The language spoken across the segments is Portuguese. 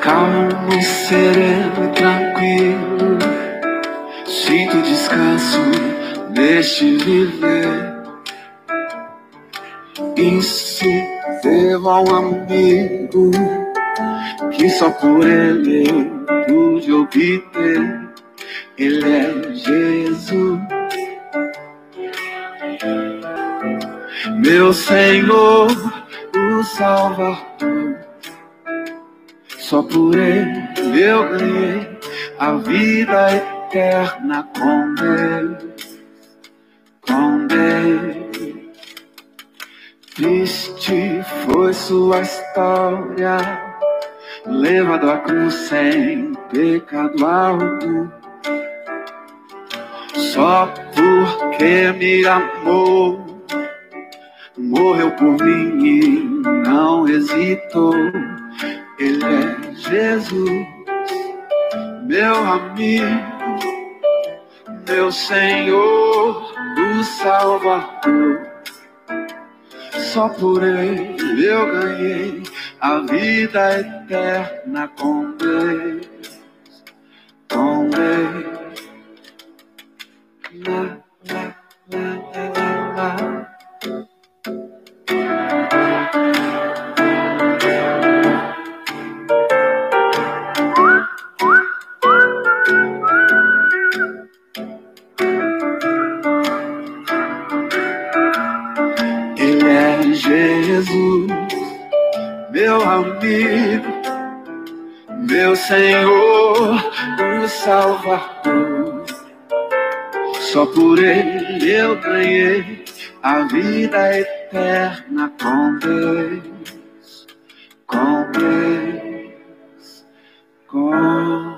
Calmo, sereno e tranquilo, sinto descanso neste viver. Isso devo a um amigo que só por ele pude obter. Meu Senhor, o Salvador. Só por ele eu ganhei a vida eterna com Deus, com Deus. Triste foi sua história, levado à cruz sem pecado algum. Só porque me amou, morreu por mim e não hesitou. Ele é Jesus, meu amigo, meu Senhor, o Salvador. Só por ele eu ganhei a vida eterna com Deus, com Deus. La, la, la, meu amigo, meu Senhor, o Salvador. Só por ele eu ganhei a vida eterna com Deus, com Deus, com Deus.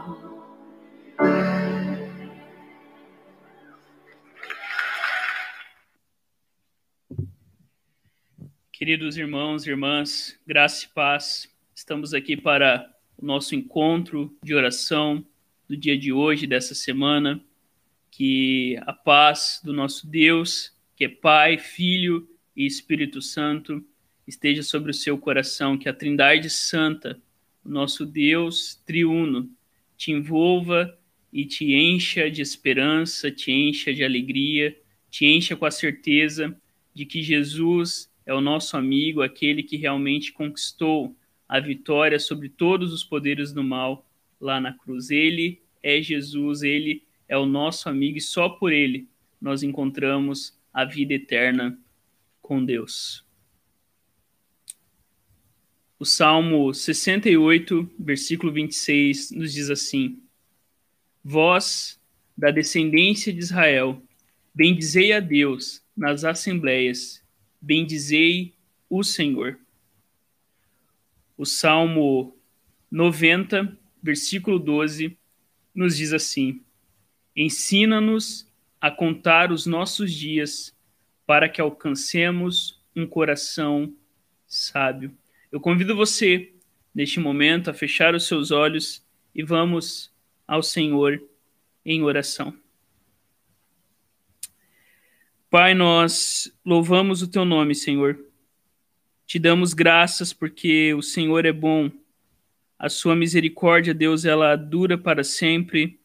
Queridos irmãos e irmãs, graça e paz, estamos aqui para o nosso encontro de oração do dia de hoje, dessa semana. Que a paz do nosso Deus, que é Pai, Filho e Espírito Santo, esteja sobre o seu coração, que a Trindade Santa, o nosso Deus triuno, te envolva e te encha de esperança, te encha de alegria, te encha com a certeza de que Jesus é o nosso amigo, aquele que realmente conquistou a vitória sobre todos os poderes do mal lá na cruz. Ele é Jesus, ele é o nosso amigo e só por ele nós encontramos a vida eterna com Deus. O Salmo 68, versículo 26, nos diz assim: Vós, da descendência de Israel, bendizei a Deus nas assembleias bendizei o Senhor. O Salmo 90, versículo 12, nos diz assim: Ensina-nos a contar os nossos dias, para que alcancemos um coração sábio. Eu convido você, neste momento, a fechar os seus olhos e vamos ao Senhor em oração. Pai, nós louvamos o teu nome, Senhor. Te damos graças porque o Senhor é bom. A sua misericórdia, Deus, ela dura para sempre.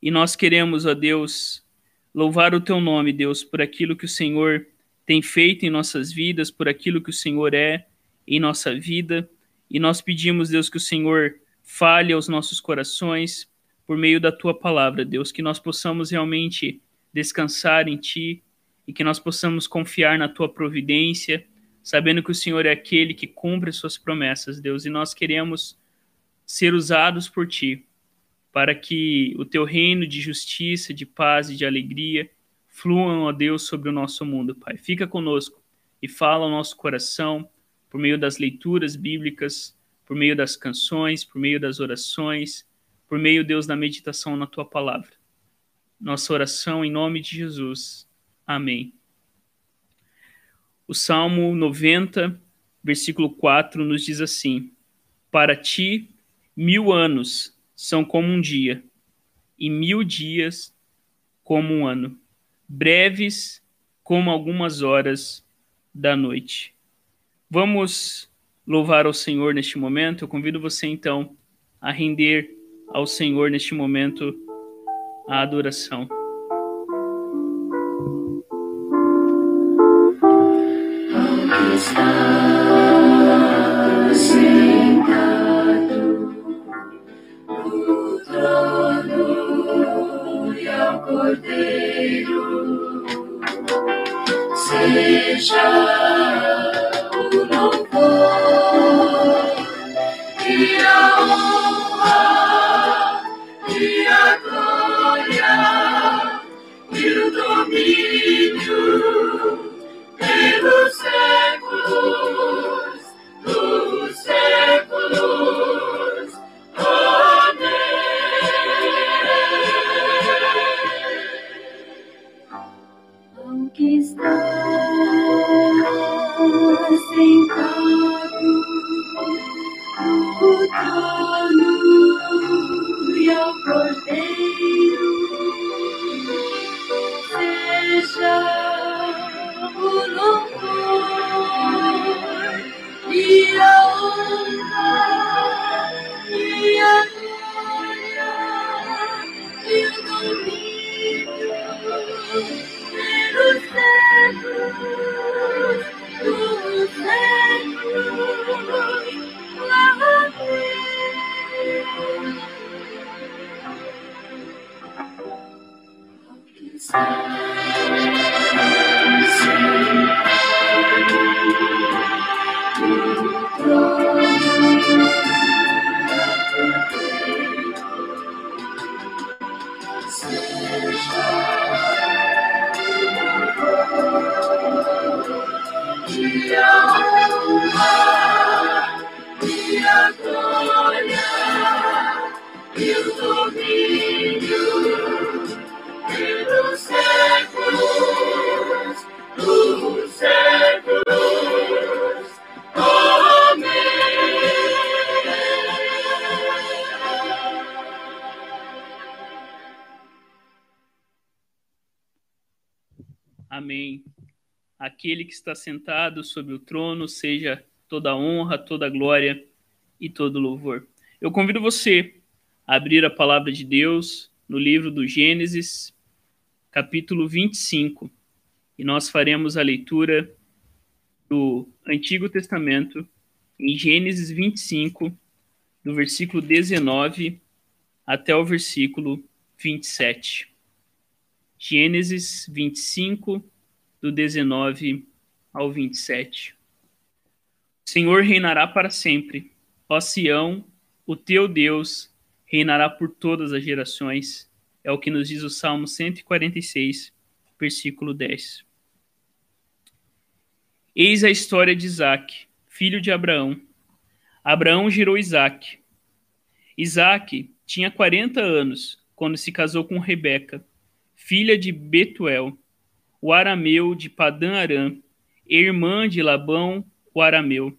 E nós queremos, ó Deus, louvar o teu nome, Deus, por aquilo que o Senhor tem feito em nossas vidas, por aquilo que o Senhor é em nossa vida. E nós pedimos, Deus, que o Senhor fale aos nossos corações por meio da tua palavra, Deus, que nós possamos realmente descansar em ti e que nós possamos confiar na tua providência, sabendo que o Senhor é aquele que cumpre suas promessas, Deus, e nós queremos ser usados por ti para que o teu reino de justiça, de paz e de alegria fluam, ó Deus, sobre o nosso mundo, Pai. Fica conosco e fala ao nosso coração por meio das leituras bíblicas, por meio das canções, por meio das orações, por meio, Deus, da meditação na tua palavra. Nossa oração em nome de Jesus. Amém. O Salmo 90, versículo 4, nos diz assim: Para ti, mil anos são como um dia, e mil dias como um ano. Breves como algumas horas da noite. Vamos louvar ao Senhor neste momento. Eu convido você então a render ao Senhor neste momento a adoração. Cordeiro seja Aquele que está sentado sobre o trono, seja toda honra, toda glória e todo louvor. Eu convido você a abrir a palavra de Deus no livro do Gênesis, capítulo 25, e nós faremos a leitura do Antigo Testamento em Gênesis 25, do versículo 19 até o versículo 27. Gênesis 25, do 19 ao 27. O Senhor reinará para sempre. Ó Sião, o teu Deus reinará por todas as gerações. É o que nos diz o Salmo 146, versículo 10. Eis a história de Isaac, filho de Abraão. Abraão gerou Isaac. Isaac tinha 40 anos quando se casou com Rebeca, filha de Betuel, o arameu de Padã Aram, irmã de Labão, o arameu.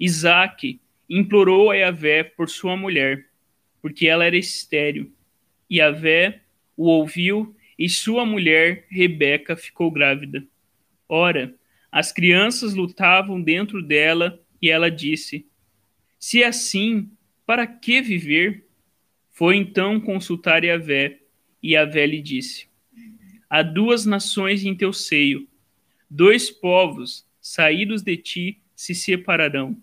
Isaac implorou a Yahvé por sua mulher, porque ela era estéril. Yahvé o ouviu, e sua mulher, Rebeca, ficou grávida. Ora, as crianças lutavam dentro dela, e ela disse: Se é assim, para que viver? Foi então consultar Yahvé, e Yahvé lhe disse: Há duas nações em teu seio, dois povos saídos de ti se separarão.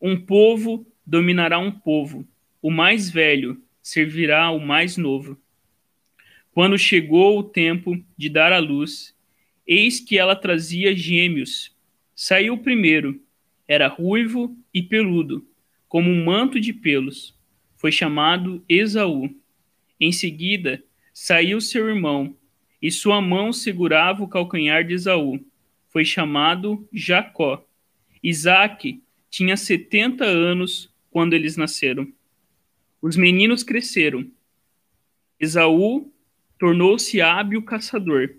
Um povo dominará um povo, o mais velho servirá ao mais novo. Quando chegou o tempo de dar à luz, eis que ela trazia gêmeos. Saiu o primeiro, era ruivo e peludo, como um manto de pelos. Foi chamado Esaú. Em seguida, saiu seu irmão, e sua mão segurava o calcanhar de Esaú. Foi chamado Jacó. Isaac tinha setenta anos quando eles nasceram. Os meninos cresceram. Esaú tornou-se hábil caçador,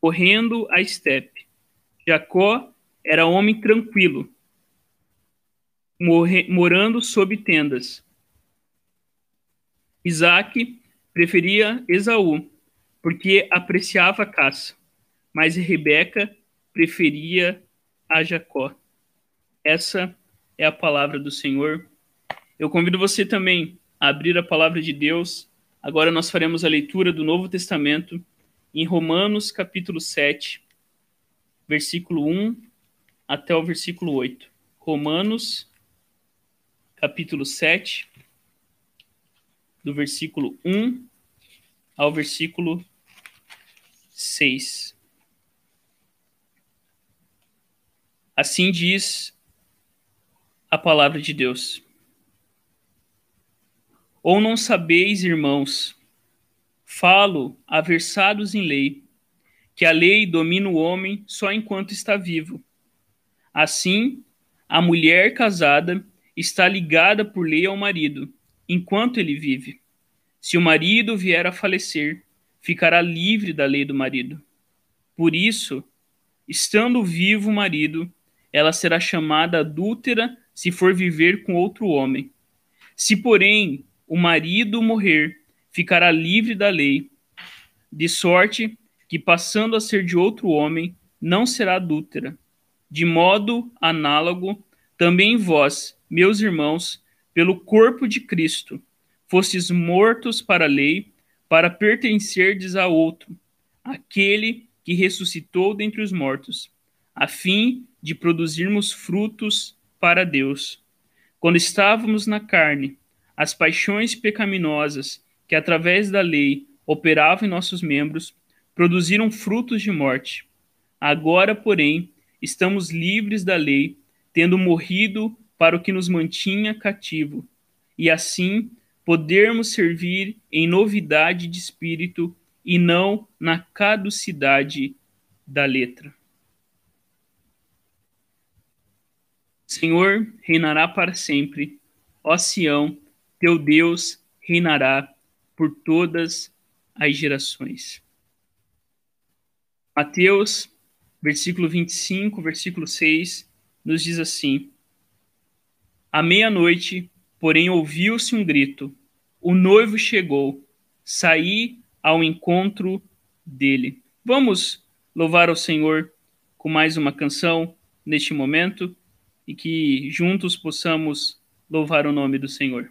correndo a estepe. Jacó era homem tranquilo, morando sob tendas. Isaac preferia Esaú, porque apreciava a caça. mas Rebeca preferia a Jacó. Essa é a palavra do Senhor. Eu convido você também a abrir a palavra de Deus. Agora nós faremos a leitura do Novo Testamento em Romanos, capítulo 7, versículo 1 até o versículo 8. Romanos, capítulo 7, do versículo 1 ao versículo 6. Assim diz a palavra de Deus. Ou não sabeis, irmãos, falo a versados em lei, que a lei domina o homem só enquanto está vivo. Assim, a mulher casada está ligada por lei ao marido, enquanto ele vive. Se o marido vier a falecer, ficará livre da lei do marido. Por isso, estando vivo o marido, ela será chamada adúltera se for viver com outro homem. Se, porém, o marido morrer, ficará livre da lei, de sorte que, passando a ser de outro homem, não será adúltera. De modo análogo, também vós, meus irmãos, pelo corpo de Cristo, fostes mortos para a lei, para pertencerdes a outro, aquele que ressuscitou dentre os mortos, a fim de produzirmos frutos para Deus. Quando estávamos na carne, as paixões pecaminosas que através da lei operavam em nossos membros produziram frutos de morte. Agora, porém, estamos livres da lei, tendo morrido para o que nos mantinha cativo, e assim podermos servir em novidade de espírito e não na caducidade da letra. Senhor reinará para sempre. Ó Sião, teu Deus reinará por todas as gerações. Mateus, versículo 25, versículo 6, nos diz assim: À meia-noite, porém, ouviu-se um grito: O noivo chegou, saí ao encontro dele. Vamos louvar ao Senhor com mais uma canção neste momento e que juntos possamos louvar o nome do Senhor.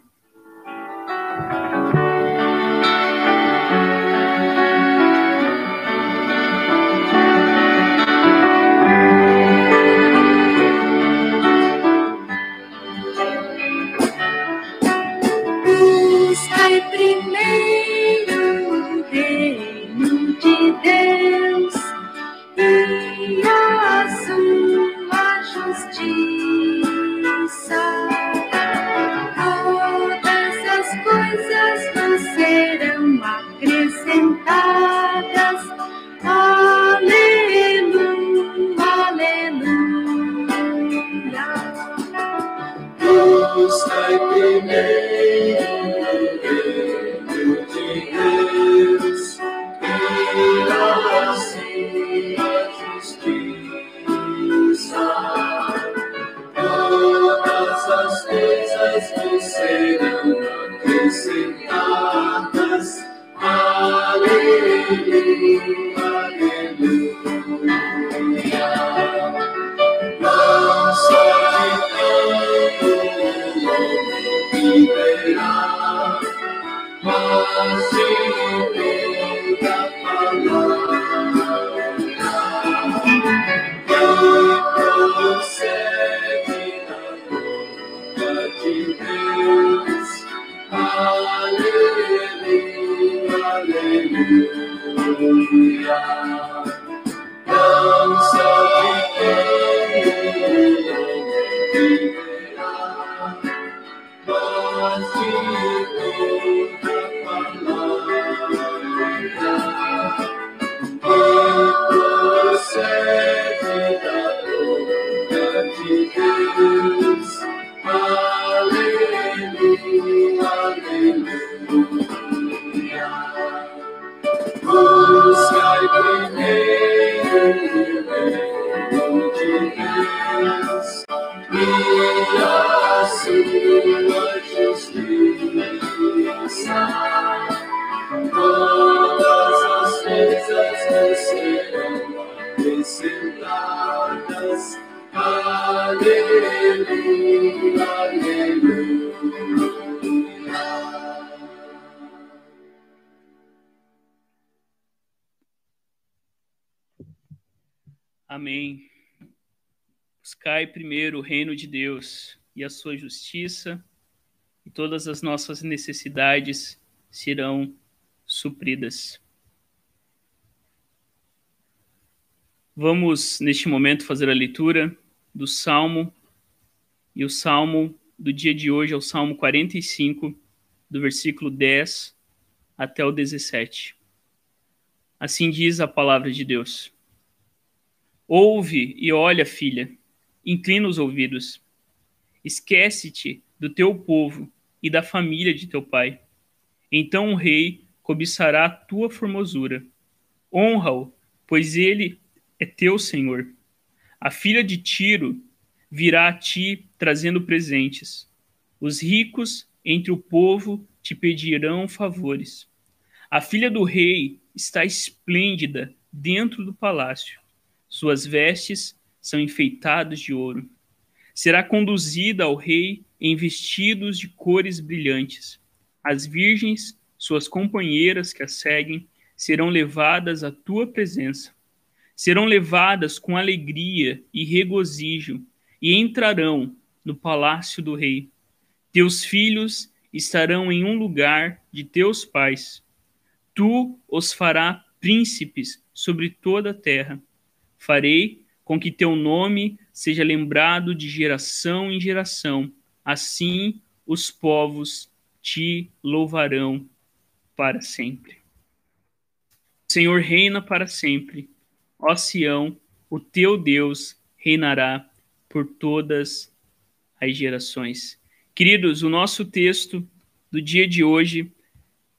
Mercy e a sua justiça. Todas as coisas me serão acrescentadas. Aleluia, aleluia. Amém. Buscai primeiro o reino de Deus e a sua justiça, e todas as nossas necessidades serão supridas. Vamos, neste momento, fazer a leitura do Salmo, e o Salmo do dia de hoje é o Salmo 45, do versículo 10 até o 17. Assim diz a palavra de Deus. Ouve e olha, filha, inclina os ouvidos. Esquece-te do teu povo e da família de teu pai. Então o rei cobiçará a tua formosura. Honra-o, pois ele é teu senhor. A filha de Tiro virá a ti trazendo presentes. Os ricos entre o povo te pedirão favores. A filha do rei está esplêndida dentro do palácio. Suas vestes são enfeitadas de ouro. Será conduzida ao rei em vestidos de cores brilhantes. As virgens, suas companheiras que a seguem, serão levadas à tua presença. Serão levadas com alegria e regozijo e entrarão no palácio do rei. Teus filhos estarão em um lugar de teus pais. Tu os farás príncipes sobre toda a terra Farei com que teu nome seja lembrado de geração em geração. Assim os povos te louvarão para sempre. O Senhor reina para sempre. Ó Sião, o teu Deus reinará por todas as gerações. Queridos, o nosso texto do dia de hoje,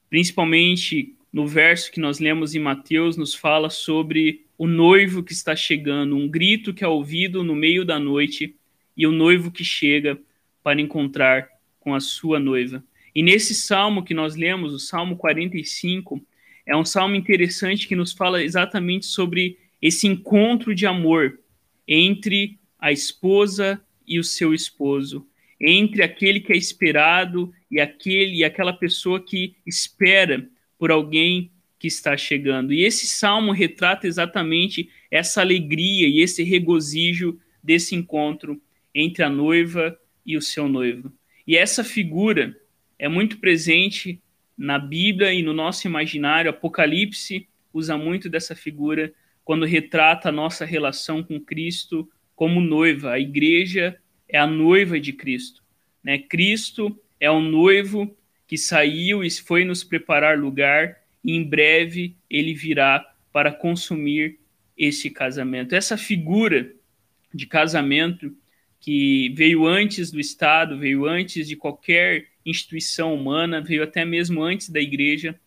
principalmente no verso que nós lemos em Mateus, nos fala sobre o noivo que está chegando, um grito que é ouvido no meio da noite e o noivo que chega para encontrar com a sua noiva. E nesse salmo que nós lemos, o Salmo 45, é um salmo interessante que nos fala exatamente sobre esse encontro de amor entre a esposa e o seu esposo, entre aquele que é esperado e aquele e aquela pessoa que espera por alguém que está chegando. E esse salmo retrata exatamente essa alegria e esse regozijo desse encontro entre a noiva e o seu noivo. E essa figura é muito presente na Bíblia e no nosso imaginário. Apocalipse usa muito dessa figura quando retrata a nossa relação com Cristo como noiva. A igreja é a noiva de Cristo. Né? Cristo é o noivo que saiu e foi nos preparar lugar e em breve ele virá para consumir esse casamento. Essa figura de casamento que veio antes do Estado, veio antes de qualquer instituição humana, veio até mesmo antes da igreja,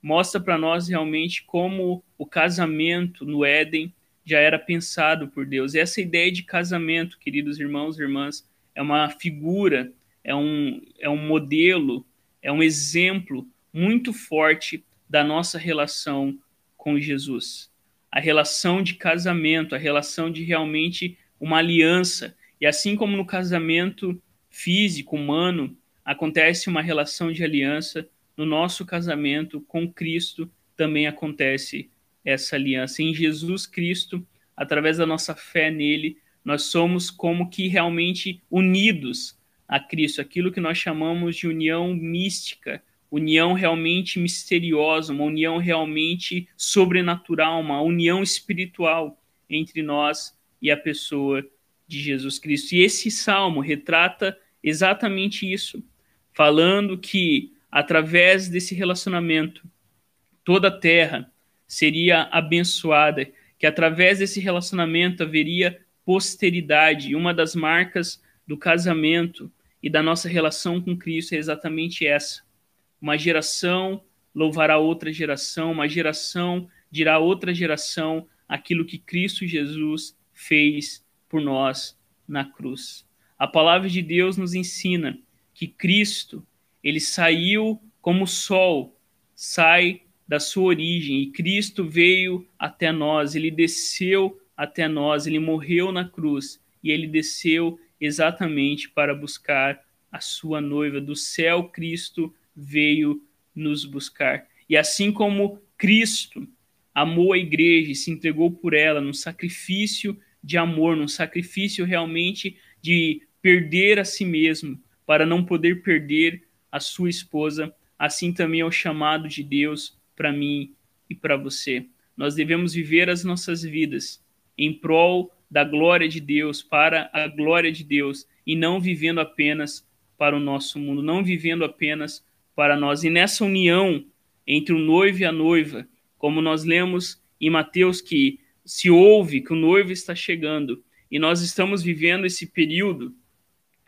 mostra para nós realmente como o casamento no Éden já era pensado por Deus. E essa ideia de casamento, queridos irmãos e irmãs, é uma figura, é um, é um modelo, é um exemplo muito forte da nossa relação com Jesus. A relação de casamento, a relação de realmente uma aliança. E assim como no casamento físico, humano, acontece uma relação de aliança, no nosso casamento com Cristo também acontece essa aliança. Em Jesus Cristo, através da nossa fé nele, nós somos como que realmente unidos a Cristo, aquilo que nós chamamos de união mística, união realmente misteriosa, uma união realmente sobrenatural, uma união espiritual entre nós e a pessoa de Jesus Cristo. E esse salmo retrata exatamente isso, falando que através desse relacionamento toda a terra seria abençoada, que através desse relacionamento haveria posteridade. E uma das marcas do casamento e da nossa relação com Cristo é exatamente essa uma geração louvará outra geração, uma geração dirá a outra geração aquilo que Cristo Jesus fez por nós na cruz. A palavra de Deus nos ensina que Cristo, ele saiu como o sol sai da sua origem e Cristo veio até nós, ele desceu até nós, ele morreu na cruz e ele desceu exatamente para buscar a sua noiva. Do céu, Cristo veio nos buscar. E assim como Cristo amou a igreja e se entregou por ela num sacrifício de amor, num sacrifício realmente de perder a si mesmo para não poder perder a sua esposa, assim também é o chamado de Deus para mim e para você. Nós devemos viver as nossas vidas em prol da glória de Deus, para a glória de Deus, e não vivendo apenas para o nosso mundo, não vivendo apenas para nós. E nessa união entre o noivo e a noiva, como nós lemos em Mateus que se ouve que o noivo está chegando, e nós estamos vivendo esse período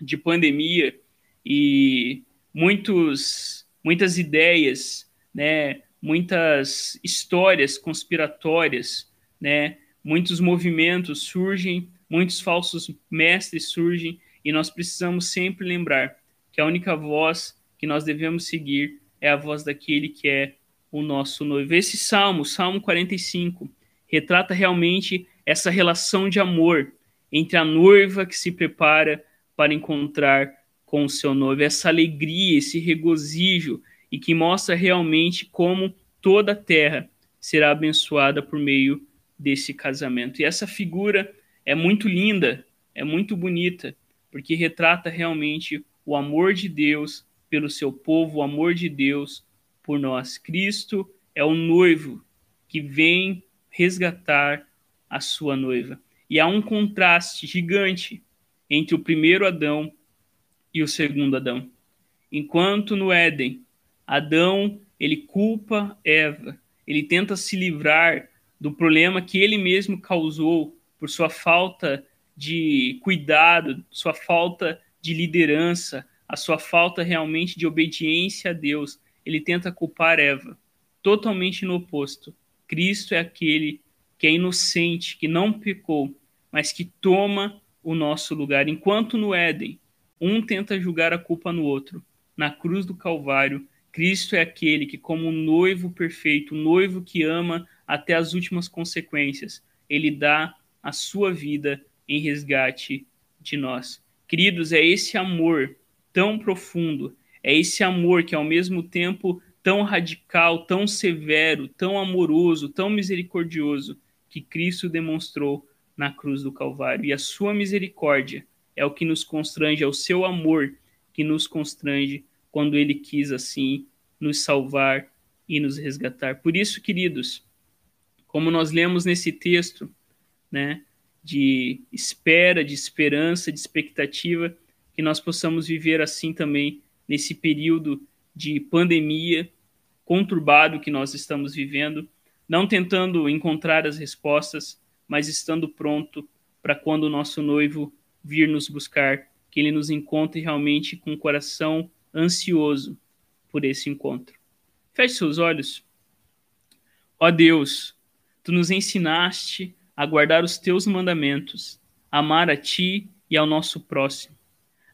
de pandemia e muitos muitas ideias, né, muitas histórias conspiratórias, né, muitos movimentos surgem, muitos falsos mestres surgem, e nós precisamos sempre lembrar que a única voz que nós devemos seguir é a voz daquele que é o nosso noivo. Esse salmo, Salmo 45, retrata realmente essa relação de amor entre a noiva que se prepara para encontrar com o seu noivo, essa alegria, esse regozijo e que mostra realmente como toda a terra será abençoada por meio desse casamento. E essa figura é muito linda, é muito bonita, porque retrata realmente o amor de Deus pelo seu povo, o amor de Deus por nós. Cristo é o noivo que vem resgatar a sua noiva. E há um contraste gigante entre o primeiro Adão e o segundo Adão. Enquanto no Éden, Adão, ele culpa Eva, ele tenta se livrar do problema que ele mesmo causou por sua falta de cuidado, sua falta de liderança, a sua falta realmente de obediência a Deus. Ele tenta culpar Eva. Totalmente no oposto. Cristo é aquele que é inocente, que não pecou, mas que toma o nosso lugar. Enquanto no Éden, um tenta julgar a culpa no outro, na cruz do Calvário, Cristo é aquele que, como um noivo perfeito, um noivo que ama até as últimas consequências, ele dá a sua vida em resgate de nós. Queridos, é esse amor tão profundo, é esse amor que ao mesmo tempo tão radical, tão severo, tão amoroso, tão misericordioso que Cristo demonstrou na cruz do Calvário. E a sua misericórdia é o que nos constrange, é o seu amor que nos constrange quando ele quis assim nos salvar e nos resgatar. Por isso, queridos, como nós lemos nesse texto, né, de espera, de esperança, de expectativa, que nós possamos viver assim também nesse período de pandemia conturbado que nós estamos vivendo, não tentando encontrar as respostas, mas estando pronto para quando o nosso noivo vir nos buscar, que ele nos encontre realmente com o coração ansioso por esse encontro. Feche seus olhos. Ó Deus, tu nos ensinaste a guardar os teus mandamentos, amar a ti e ao nosso próximo.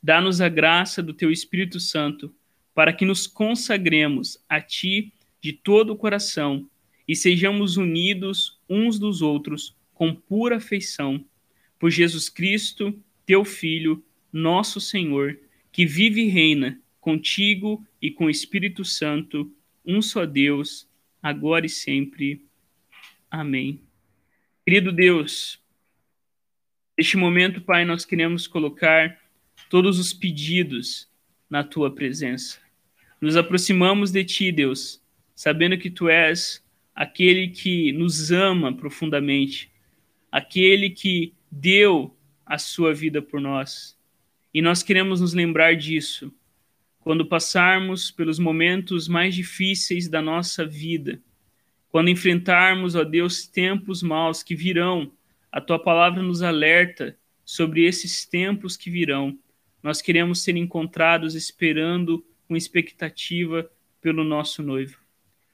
Dá-nos a graça do teu Espírito Santo para que nos consagremos a ti de todo o coração e sejamos unidos uns dos outros com pura afeição por Jesus Cristo, teu Filho, nosso Senhor, que vive e reina contigo e com o Espírito Santo, um só Deus, agora e sempre. Amém. Querido Deus, neste momento, Pai, nós queremos colocar todos os pedidos na tua presença. Nos aproximamos de ti, Deus, sabendo que tu és aquele que nos ama profundamente, aquele que deu a sua vida por nós. E nós queremos nos lembrar disso quando passarmos pelos momentos mais difíceis da nossa vida, quando enfrentarmos, ó Deus, tempos maus que virão, a tua palavra nos alerta sobre esses tempos que virão. Nós queremos ser encontrados esperando com expectativa pelo nosso noivo.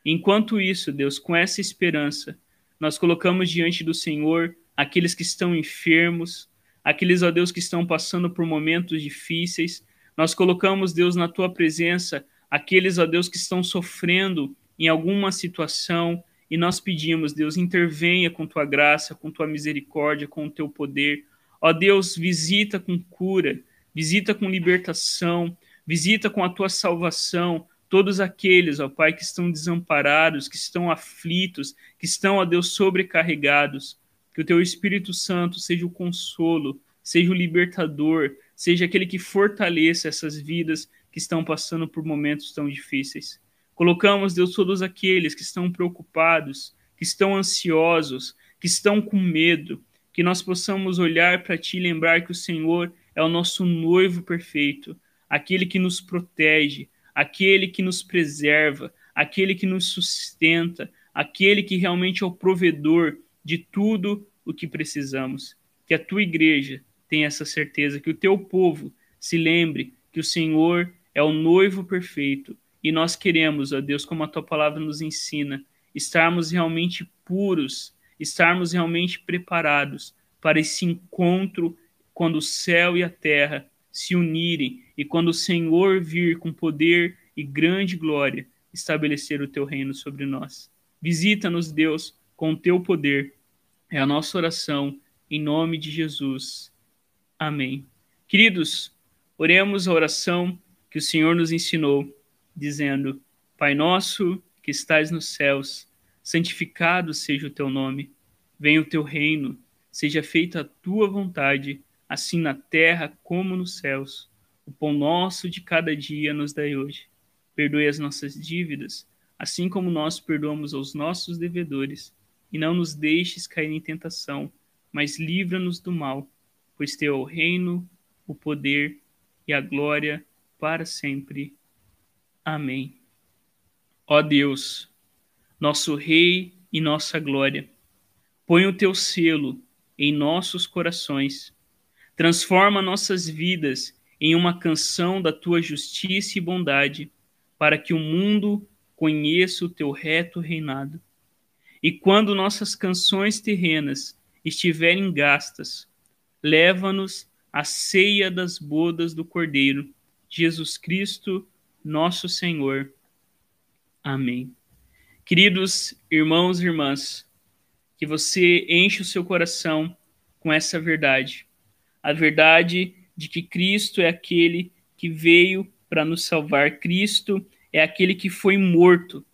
Enquanto isso, Deus, com essa esperança, nós colocamos diante do Senhor aqueles que estão enfermos, aqueles, ó Deus, que estão passando por momentos difíceis, nós colocamos, Deus, na tua presença aqueles, ó Deus, que estão sofrendo em alguma situação, E nós pedimos, Deus, intervenha com tua graça, com tua misericórdia, com o teu poder. Ó Deus, visita com cura, visita com libertação, visita com a tua salvação todos aqueles, ó Pai, que estão desamparados, que estão aflitos, que estão, ó Deus, sobrecarregados. Que o teu Espírito Santo seja o consolo, seja o libertador, seja aquele que fortaleça essas vidas que estão passando por momentos tão difíceis. Colocamos, Deus, todos aqueles que estão preocupados, que estão ansiosos, que estão com medo, que nós possamos olhar para Ti e lembrar que o Senhor é o nosso noivo perfeito, aquele que nos protege, aquele que nos preserva, aquele que nos sustenta, aquele que realmente é o provedor de tudo o que precisamos. Que a tua igreja tenha essa certeza, que o teu povo se lembre que o Senhor é o noivo perfeito e nós queremos, ó Deus, como a tua palavra nos ensina, estarmos realmente puros, estarmos realmente preparados para esse encontro quando o céu e a terra se unirem e quando o Senhor vir com poder e grande glória estabelecer o teu reino sobre nós. Visita-nos, Deus, com o teu poder. É a nossa oração, em nome de Jesus. Amém. Queridos, oremos a oração que o Senhor nos ensinou, dizendo: Pai nosso que estais nos céus, santificado seja o teu nome. Venha o teu reino, seja feita a tua vontade, assim na terra como nos céus. O pão nosso de cada dia nos dai hoje Perdoe as nossas dívidas, assim como nós perdoamos aos nossos devedores, e não nos deixes cair em tentação, mas livra-nos do mal, pois teu é o reino, o poder e a glória para sempre. Amém. Ó Deus, nosso Rei e nossa glória, põe o teu selo em nossos corações, transforma nossas vidas em uma canção da tua justiça e bondade para que o mundo conheça o teu reto reinado. E quando nossas canções terrenas estiverem gastas, leva-nos à ceia das bodas do Cordeiro, Jesus Cristo, nosso Senhor. Amém. Queridos irmãos e irmãs, que você enche o seu coração com essa verdade, a verdade de que Cristo é aquele que veio para nos salvar. Cristo é aquele que foi morto,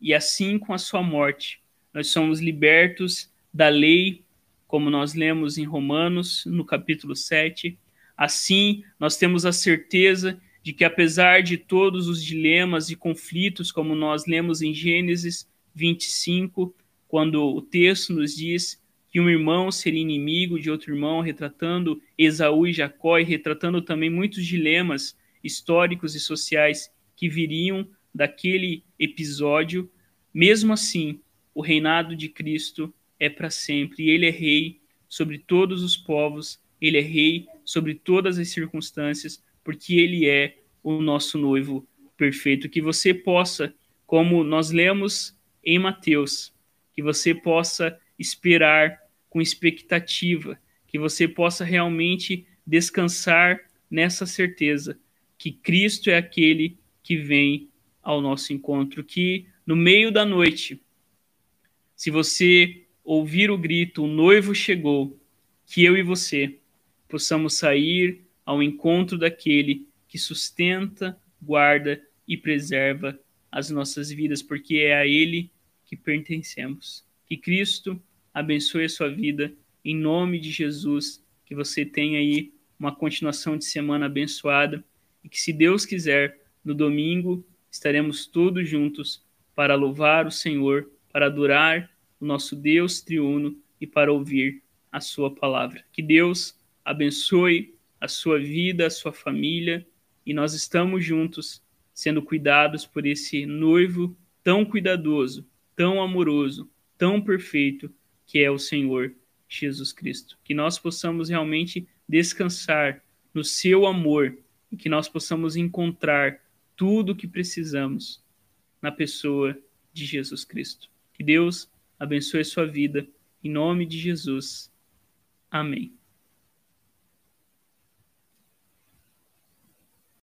e assim com a sua morte, nós somos libertos da lei, como nós lemos em Romanos, no capítulo 7. Assim, nós temos a certeza de que, apesar de todos os dilemas e conflitos, como nós lemos em Gênesis 25, quando o texto nos diz que um irmão seria inimigo de outro irmão, retratando Esaú e Jacó e retratando também muitos dilemas históricos e sociais que viriam daquele episódio. Mesmo assim, o reinado de Cristo é para sempre. E ele é rei sobre todos os povos, ele é rei sobre todas as circunstâncias, porque ele é o nosso noivo perfeito. Que você possa, como nós lemos em Mateus, que você possa esperar com expectativa, que você possa realmente descansar nessa certeza que Cristo é aquele que vem ao nosso encontro, que no meio da noite, se você ouvir o grito, o noivo chegou, que eu e você possamos sair ao encontro daquele que sustenta, guarda e preserva as nossas vidas, porque é a ele que pertencemos. Que Cristo abençoe a sua vida em nome de Jesus, que você tenha aí uma continuação de semana abençoada e que, se Deus quiser, no domingo estaremos todos juntos para louvar o Senhor, para adorar o nosso Deus triuno e para ouvir a sua palavra. Que Deus abençoe a sua vida, a sua família e nós estamos juntos sendo cuidados por esse noivo tão cuidadoso, tão amoroso, tão perfeito que é o Senhor Jesus Cristo. Que nós possamos realmente descansar no seu amor e que nós possamos encontrar tudo o que precisamos na pessoa de Jesus Cristo. Que Deus abençoe a sua vida. Em nome de Jesus. Amém.